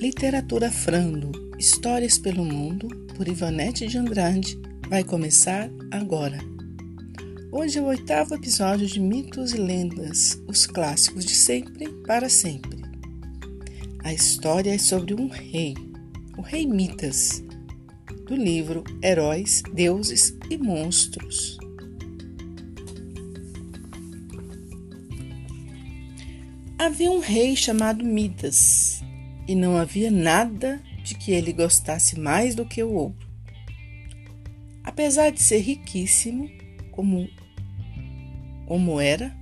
Literatura Frando, Histórias pelo Mundo, por Ivanete de Andrade, vai começar agora. Hoje é o oitavo episódio de Mitos e Lendas, os clássicos de sempre para sempre. A história é sobre um rei, o rei Midas, do livro Heróis, Deuses e Monstros. Havia um rei chamado Midas e não havia nada de que ele gostasse mais do que o ouro. Apesar de ser riquíssimo, como, como era,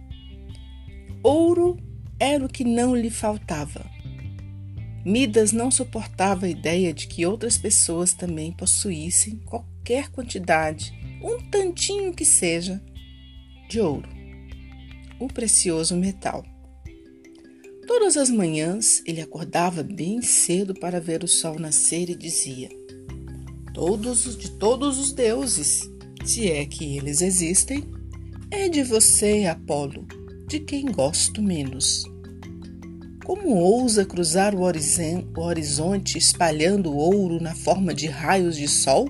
ouro era o que não lhe faltava. Midas não suportava a ideia de que outras pessoas também possuíssem qualquer quantidade, um tantinho que seja, de ouro, o precioso metal. Todas as manhãs ele acordava bem cedo para ver o sol nascer e dizia: Todos de todos os deuses, se é que eles existem, é de você, Apolo, de quem gosto menos. Como ousa cruzar o horizonte espalhando ouro na forma de raios de sol?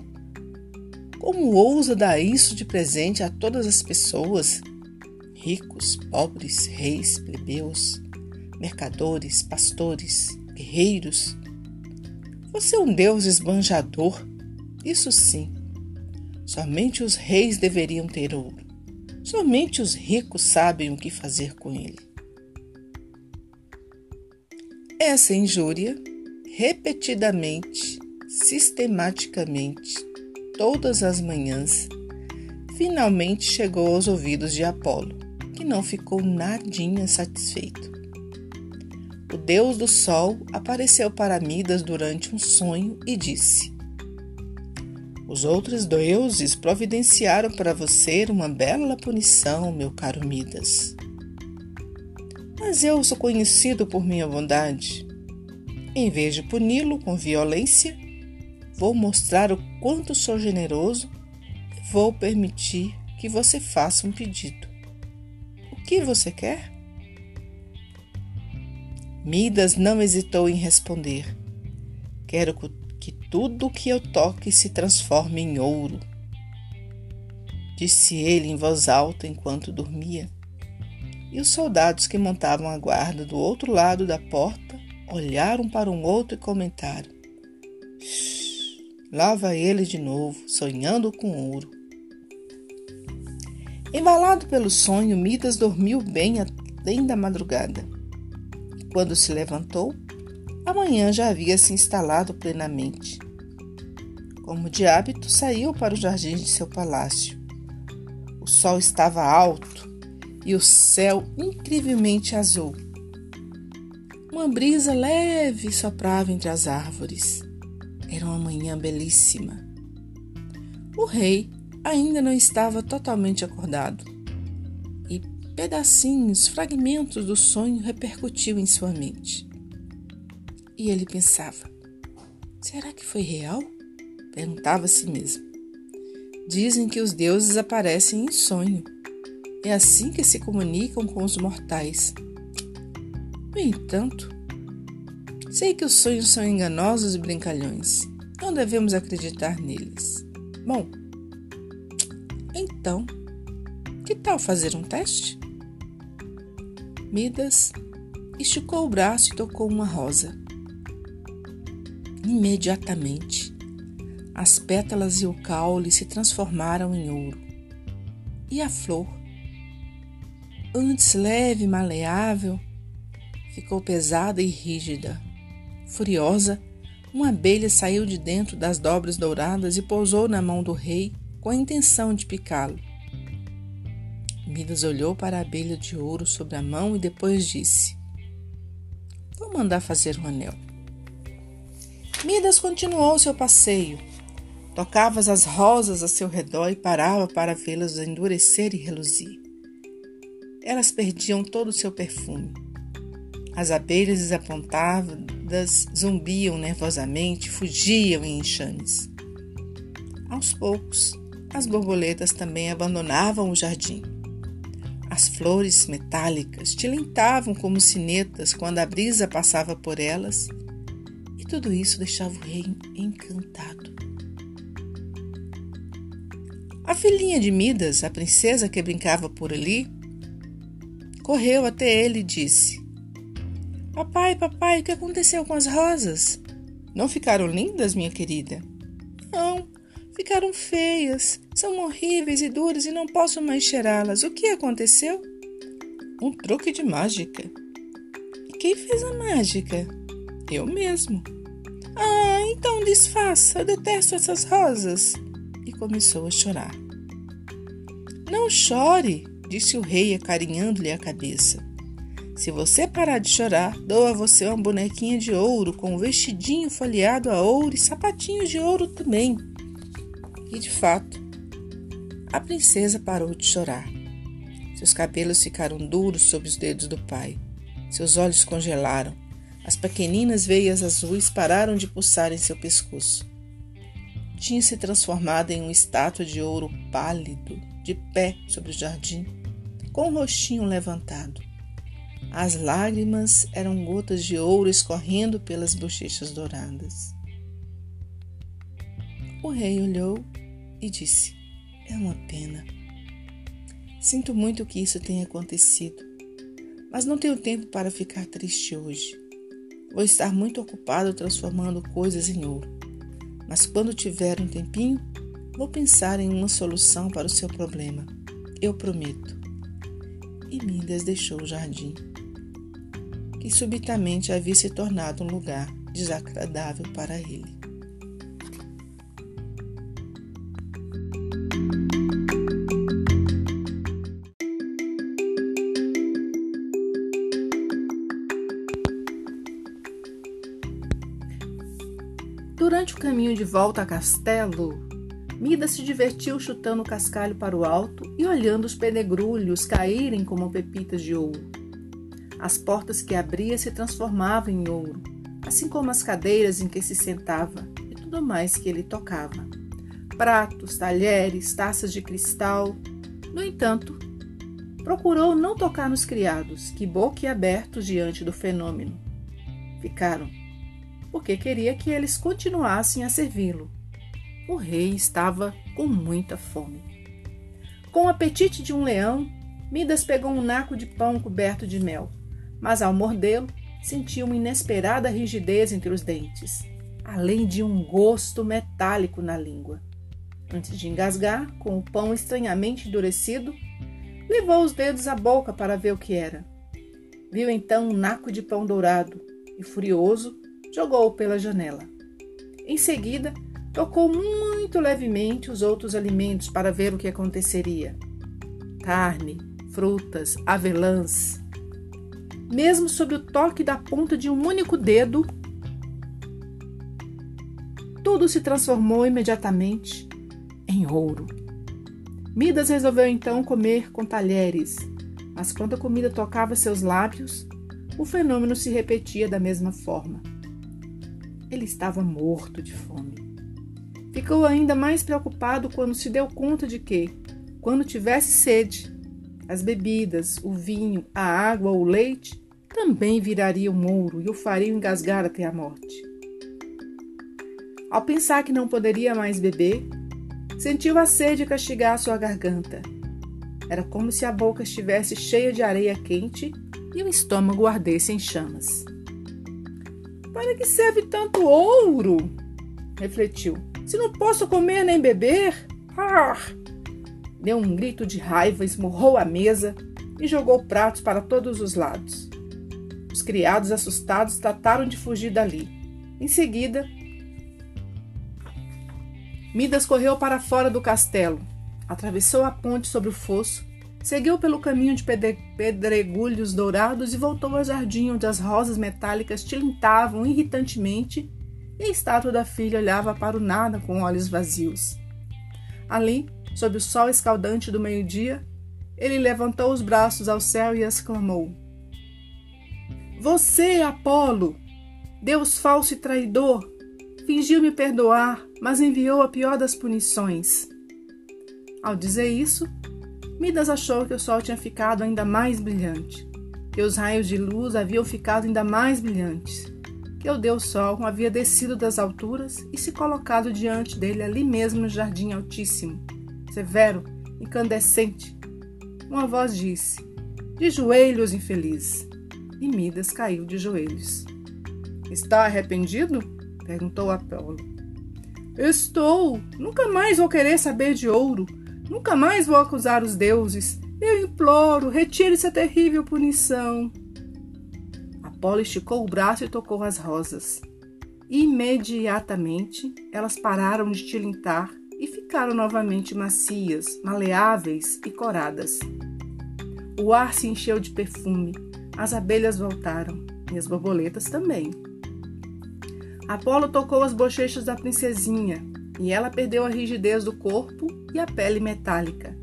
Como ousa dar isso de presente a todas as pessoas, ricos, pobres, reis, plebeus? Mercadores, pastores, guerreiros. Você é um Deus esbanjador, isso sim. Somente os reis deveriam ter ouro. Somente os ricos sabem o que fazer com ele. Essa injúria, repetidamente, sistematicamente, todas as manhãs, finalmente chegou aos ouvidos de Apolo, que não ficou nadinha satisfeito o deus do sol apareceu para Midas durante um sonho e disse: Os outros deuses providenciaram para você uma bela punição, meu caro Midas. Mas eu sou conhecido por minha bondade. Em vez de puni-lo com violência, vou mostrar o quanto sou generoso e vou permitir que você faça um pedido. O que você quer? Midas não hesitou em responder: Quero que tudo que eu toque se transforme em ouro. Disse ele em voz alta enquanto dormia. E os soldados que montavam a guarda do outro lado da porta olharam para um outro e comentaram: Lá vai ele de novo, sonhando com ouro. Embalado pelo sonho, Midas dormiu bem além da madrugada. Quando se levantou, a manhã já havia se instalado plenamente. Como de hábito, saiu para o jardim de seu palácio. O sol estava alto e o céu incrivelmente azul. Uma brisa leve soprava entre as árvores. Era uma manhã belíssima. O rei ainda não estava totalmente acordado pedacinhos, fragmentos do sonho repercutiu em sua mente. E ele pensava: será que foi real? Perguntava a si mesmo. Dizem que os deuses aparecem em sonho. É assim que se comunicam com os mortais. No entanto, sei que os sonhos são enganosos e brincalhões. Não devemos acreditar neles. Bom, então, que tal fazer um teste? Midas esticou o braço e tocou uma rosa. Imediatamente, as pétalas e o caule se transformaram em ouro. E a flor, antes leve e maleável, ficou pesada e rígida. Furiosa, uma abelha saiu de dentro das dobras douradas e pousou na mão do rei com a intenção de picá-lo. Midas olhou para a abelha de ouro sobre a mão e depois disse: Vou mandar fazer um anel. Midas continuou seu passeio. Tocava as rosas a seu redor e parava para vê-las endurecer e reluzir. Elas perdiam todo o seu perfume. As abelhas desapontadas zumbiam nervosamente, fugiam em enxames. Aos poucos, as borboletas também abandonavam o jardim. As flores metálicas tilintavam como sinetas quando a brisa passava por elas, e tudo isso deixava o rei encantado. A filhinha de Midas, a princesa que brincava por ali, correu até ele e disse: Papai, papai, o que aconteceu com as rosas? Não ficaram lindas, minha querida? Não, ficaram feias. São horríveis e duras e não posso mais cheirá-las. O que aconteceu? Um truque de mágica. E quem fez a mágica? Eu mesmo. Ah, então desfaça. Eu detesto essas rosas. E começou a chorar. Não chore, disse o rei, acarinhando-lhe a cabeça. Se você parar de chorar, dou a você uma bonequinha de ouro com um vestidinho folheado a ouro e sapatinhos de ouro também. E de fato, a princesa parou de chorar. Seus cabelos ficaram duros sob os dedos do pai. Seus olhos congelaram. As pequeninas veias azuis pararam de pulsar em seu pescoço. Tinha se transformado em uma estátua de ouro pálido, de pé sobre o jardim, com o rostinho levantado. As lágrimas eram gotas de ouro escorrendo pelas bochechas douradas. O rei olhou e disse: É uma pena. Sinto muito que isso tenha acontecido, mas não tenho tempo para ficar triste hoje. Vou estar muito ocupado transformando coisas em ouro. Mas quando tiver um tempinho, vou pensar em uma solução para o seu problema. Eu prometo. E Midas deixou o jardim que subitamente havia se tornado um lugar desagradável para ele. Durante o caminho de volta a castelo, Mida se divertiu chutando o cascalho para o alto e olhando os penegrulhos caírem como pepitas de ouro. As portas que abria se transformavam em ouro, assim como as cadeiras em que se sentava e tudo mais que ele tocava. Pratos, talheres, taças de cristal. No entanto, procurou não tocar nos criados, que boquiabertos diante do fenômeno. Ficaram, porque queria que eles continuassem a servi-lo. O rei estava com muita fome. Com o apetite de um leão, Midas pegou um naco de pão coberto de mel mas ao mordê-lo, sentiu uma inesperada rigidez entre os dentes, além de um gosto metálico na língua. Antes de engasgar, com o pão estranhamente endurecido, levou os dedos à boca para ver o que era. Viu então um naco de pão dourado e, furioso, jogou-o pela janela. Em seguida, tocou muito levemente os outros alimentos para ver o que aconteceria. Carne, frutas, avelãs, mesmo sob o toque da ponta de um único dedo, tudo se transformou imediatamente em ouro. Midas resolveu então comer com talheres, mas quando a comida tocava seus lábios, o fenômeno se repetia da mesma forma. Ele estava morto de fome. Ficou ainda mais preocupado quando se deu conta de que, quando tivesse sede, as bebidas, o vinho, a água ou o leite também virariam ouro e o fariam engasgar até a morte. Ao pensar que não poderia mais beber, sentiu a sede castigar sua garganta. Era como se a boca estivesse cheia de areia quente e o estômago ardesse em chamas. Para que serve tanto ouro? refletiu. Se não posso comer nem beber? Ah! Deu um grito de raiva, esmurrou a mesa e jogou pratos para todos os lados. Os criados, assustados, trataram de fugir dali. Em seguida, Midas correu para fora do castelo, atravessou a ponte sobre o fosso, seguiu pelo caminho de pedregulhos dourados e voltou ao jardim onde as rosas metálicas tilintavam irritantemente e a estátua da filha olhava para o nada com olhos vazios. Ali, sob o sol escaldante do meio-dia, ele levantou os braços ao céu e exclamou: Você, Apolo, Deus falso e traidor, fingiu me perdoar, mas enviou a pior das punições. Ao dizer isso, Midas achou que o sol tinha ficado ainda mais brilhante, que os raios de luz haviam ficado ainda mais brilhantes. que o Deus Sol havia descido das alturas e se colocado diante dele ali mesmo no jardim altíssimo, severo, incandescente. Uma voz disse: De joelhos, infeliz. E Midas caiu de joelhos. Está arrependido? perguntou Apolo. Estou. Nunca mais vou querer saber de ouro. Nunca mais vou acusar os deuses. Eu imploro, retire essa terrível punição. Apolo esticou o braço e tocou as rosas. Imediatamente elas pararam de tilintar e ficaram novamente macias, maleáveis e coradas. O ar se encheu de perfume, as abelhas voltaram e as borboletas também. Apolo tocou as bochechas da princesinha e ela perdeu a rigidez do corpo e a pele metálica.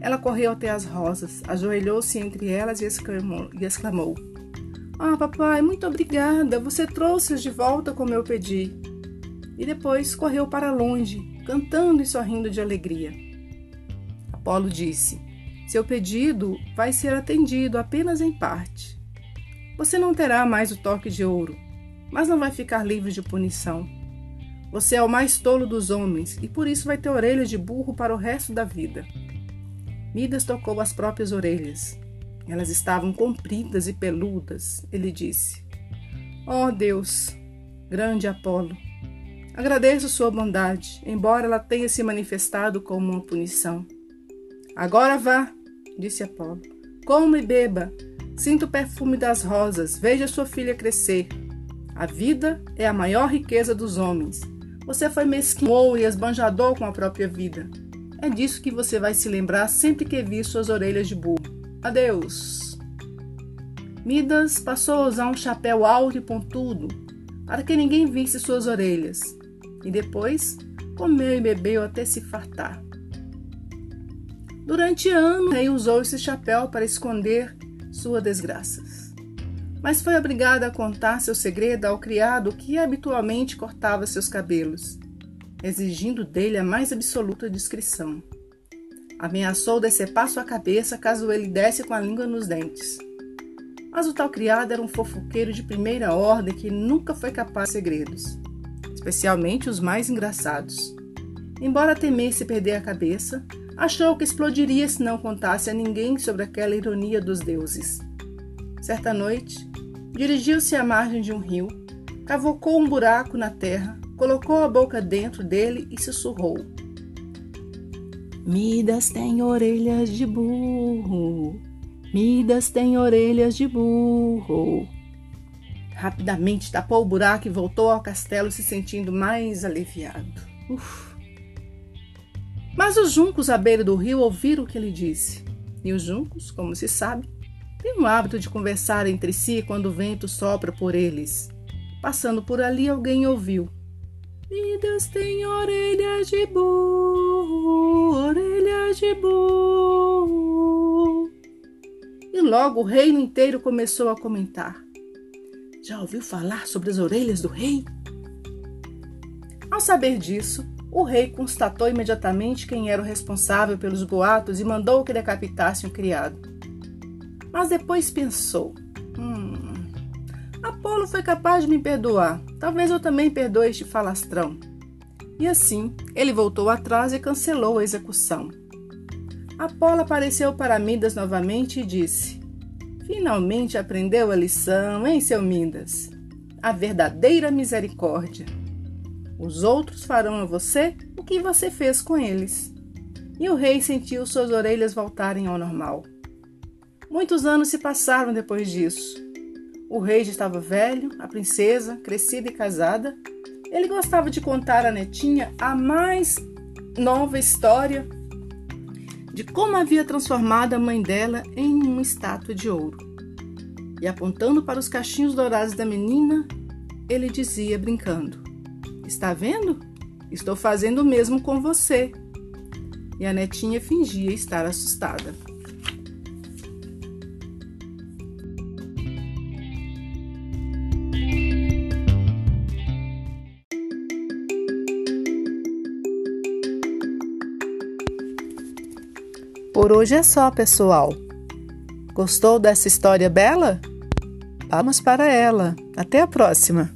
Ela correu até as rosas, ajoelhou-se entre elas e exclamou, e exclamou: Ah, papai, muito obrigada, você trouxe-as de volta como eu pedi. E depois correu para longe, cantando e sorrindo de alegria. Apolo disse: Seu pedido vai ser atendido apenas em parte. Você não terá mais o toque de ouro, mas não vai ficar livre de punição. Você é o mais tolo dos homens e por isso vai ter orelhas de burro para o resto da vida. Midas tocou as próprias orelhas. Elas estavam compridas e peludas. Ele disse: Ó oh Deus, grande Apolo, agradeço sua bondade, embora ela tenha se manifestado como uma punição. Agora vá, disse Apolo. Coma e beba. Sinta o perfume das rosas. Veja sua filha crescer. A vida é a maior riqueza dos homens. Você foi mesquinho e esbanjador com a própria vida. É disso que você vai se lembrar sempre que vir suas orelhas de burro. Adeus! Midas passou a usar um chapéu alto e pontudo para que ninguém visse suas orelhas. E depois comeu e bebeu até se fartar. Durante anos, rei usou esse chapéu para esconder suas desgraças. Mas foi obrigada a contar seu segredo ao criado que habitualmente cortava seus cabelos exigindo dele a mais absoluta discrição. Ameaçou decepar sua cabeça caso ele desse com a língua nos dentes. Mas o tal criado era um fofoqueiro de primeira ordem que nunca foi capaz de segredos, especialmente os mais engraçados. Embora temesse perder a cabeça, achou que explodiria se não contasse a ninguém sobre aquela ironia dos deuses. Certa noite, dirigiu-se à margem de um rio, cavocou um buraco na terra colocou a boca dentro dele e sussurrou: Midas tem orelhas de burro. Midas tem orelhas de burro. Rapidamente tapou o buraco e voltou ao castelo se sentindo mais aliviado. Uf. Mas os juncos à beira do rio ouviram o que ele disse. E os juncos, como se sabe, têm o hábito de conversar entre si quando o vento sopra por eles. Passando por ali, alguém ouviu. Midas tem orelhas de burro, orelhas de burro. E logo o reino inteiro começou a comentar. Já ouviu falar sobre as orelhas do rei? Ao saber disso, o rei constatou imediatamente quem era o responsável pelos boatos e mandou que decapitasse um criado. Mas depois pensou: hum, Apolo foi capaz de me perdoar. Talvez eu também perdoe este falastrão. E assim, ele voltou atrás e cancelou a execução. Apolo apareceu para Midas novamente e disse: Finalmente aprendeu a lição, hein, seu Midas? A verdadeira misericórdia. Os outros farão a você o que você fez com eles. E o rei sentiu suas orelhas voltarem ao normal. Muitos anos se passaram depois disso. O rei já estava velho, a princesa, crescida e casada. Ele gostava de contar à netinha a mais nova história de como havia transformado a mãe dela em uma estátua de ouro. E apontando para os cachinhos dourados da menina, ele dizia, brincando: Está vendo? Estou fazendo o mesmo com você. E a netinha fingia estar assustada. Por hoje é só, pessoal. Gostou dessa história bela? Vamos para ela. Até a próxima!